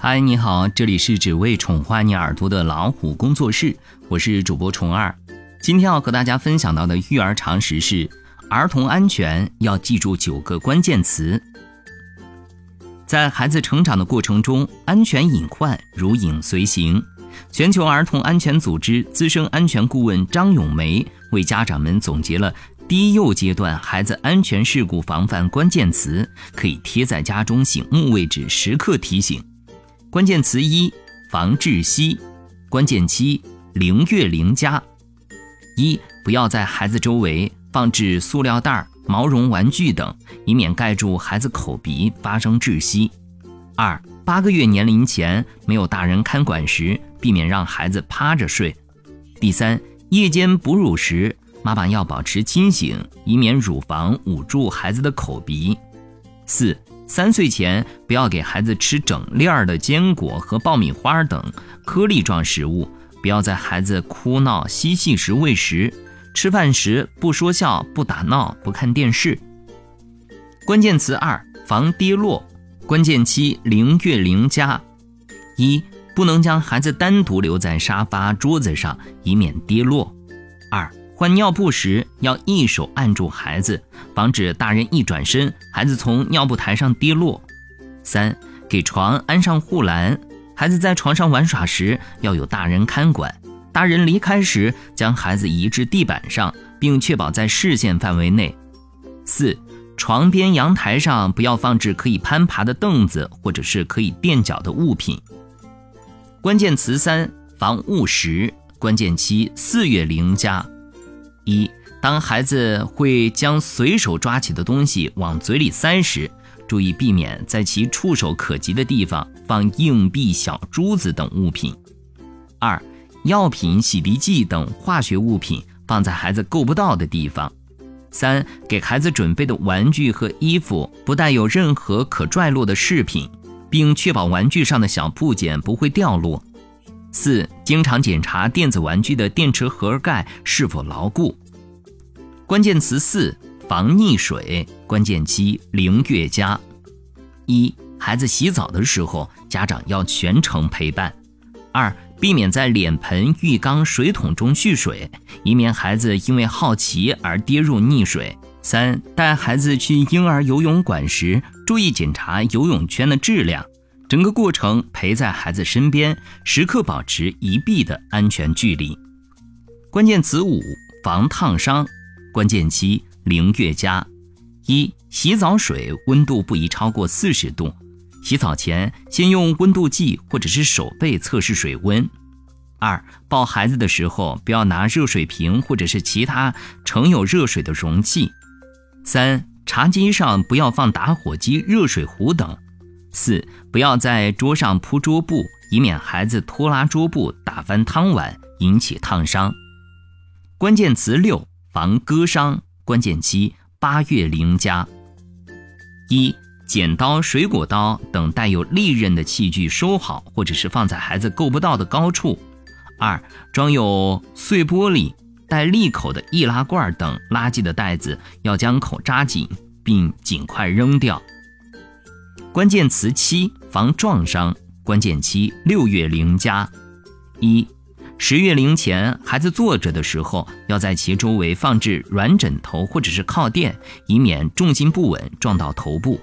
嗨，你好，这里是只为宠坏你耳朵的老虎工作室，我是主播虫儿。今天要和大家分享到的育儿常识是：儿童安全要记住九个关键词。在孩子成长的过程中，安全隐患如影随形。全球儿童安全组织资深安全顾问张咏梅为家长们总结了低幼阶段孩子安全事故防范关键词，可以贴在家中醒目位置，时刻提醒。关键词一：防窒息。关键期：零月零加。一、不要在孩子周围放置塑料袋、毛绒玩具等，以免盖住孩子口鼻，发生窒息。二、八个月年龄前没有大人看管时，避免让孩子趴着睡。第三，夜间哺乳时，妈妈要保持清醒，以免乳房捂住孩子的口鼻。四。三岁前不要给孩子吃整粒儿的坚果和爆米花等颗粒状食物，不要在孩子哭闹嬉戏时喂食，吃饭时不说笑、不打闹、不看电视。关键词二：防跌落。关键期零月零加。一、不能将孩子单独留在沙发、桌子上，以免跌落。二。换尿布时要一手按住孩子，防止大人一转身，孩子从尿布台上跌落。三、给床安上护栏，孩子在床上玩耍时要有大人看管，大人离开时将孩子移至地板上，并确保在视线范围内。四、床边、阳台上不要放置可以攀爬的凳子或者是可以垫脚的物品。关键词三：防误食。关键期四月零加。一，当孩子会将随手抓起的东西往嘴里塞时，注意避免在其触手可及的地方放硬币、小珠子等物品。二，药品、洗涤剂等化学物品放在孩子够不到的地方。三，给孩子准备的玩具和衣服不带有任何可拽落的饰品，并确保玩具上的小部件不会掉落。四、经常检查电子玩具的电池盒盖是否牢固。关键词四：防溺水。关键期零月加。一、孩子洗澡的时候，家长要全程陪伴。二、避免在脸盆、浴缸、水桶中蓄水，以免孩子因为好奇而跌入溺水。三、带孩子去婴儿游泳馆时，注意检查游泳圈的质量。整个过程陪在孩子身边，时刻保持一臂的安全距离。关键词五：防烫伤。关键期零月加。一、洗澡水温度不宜超过四十度。洗澡前先用温度计或者是手背测试水温。二、抱孩子的时候不要拿热水瓶或者是其他盛有热水的容器。三、茶几上不要放打火机、热水壶等。四，不要在桌上铺桌布，以免孩子拖拉桌布打翻汤碗，引起烫伤。关键词六，防割伤。关键期八月零加。一，剪刀、水果刀等带有利刃的器具收好，或者是放在孩子够不到的高处。二，装有碎玻璃、带利口的易拉罐等垃圾的袋子，要将口扎紧，并尽快扔掉。关键词七：防撞伤。关键期六月龄加。一、十月龄前，孩子坐着的时候，要在其周围放置软枕头或者是靠垫，以免重心不稳撞到头部。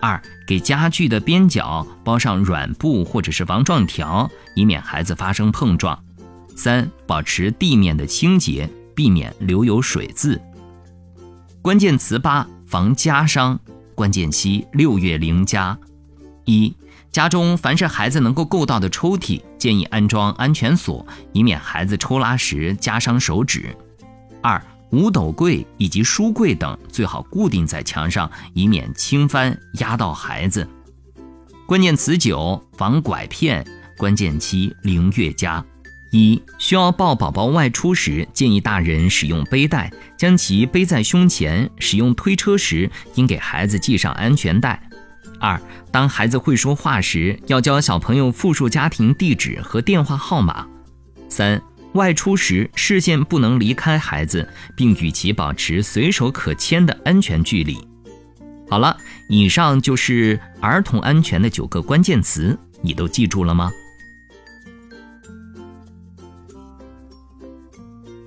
二、给家具的边角包上软布或者是防撞条，以免孩子发生碰撞。三、保持地面的清洁，避免留有水渍。关键词八：防夹伤。关键期六月零加。一、家中凡是孩子能够够到的抽屉，建议安装安全锁，以免孩子抽拉时夹伤手指。二、五斗柜以及书柜等最好固定在墙上，以免倾翻压到孩子。关键词九：防拐骗。关键期零月加。一、需要抱宝宝外出时，建议大人使用背带，将其背在胸前；使用推车时，应给孩子系上安全带。二、当孩子会说话时，要教小朋友复述家庭地址和电话号码。三、外出时视线不能离开孩子，并与其保持随手可牵的安全距离。好了，以上就是儿童安全的九个关键词。你都记住了吗？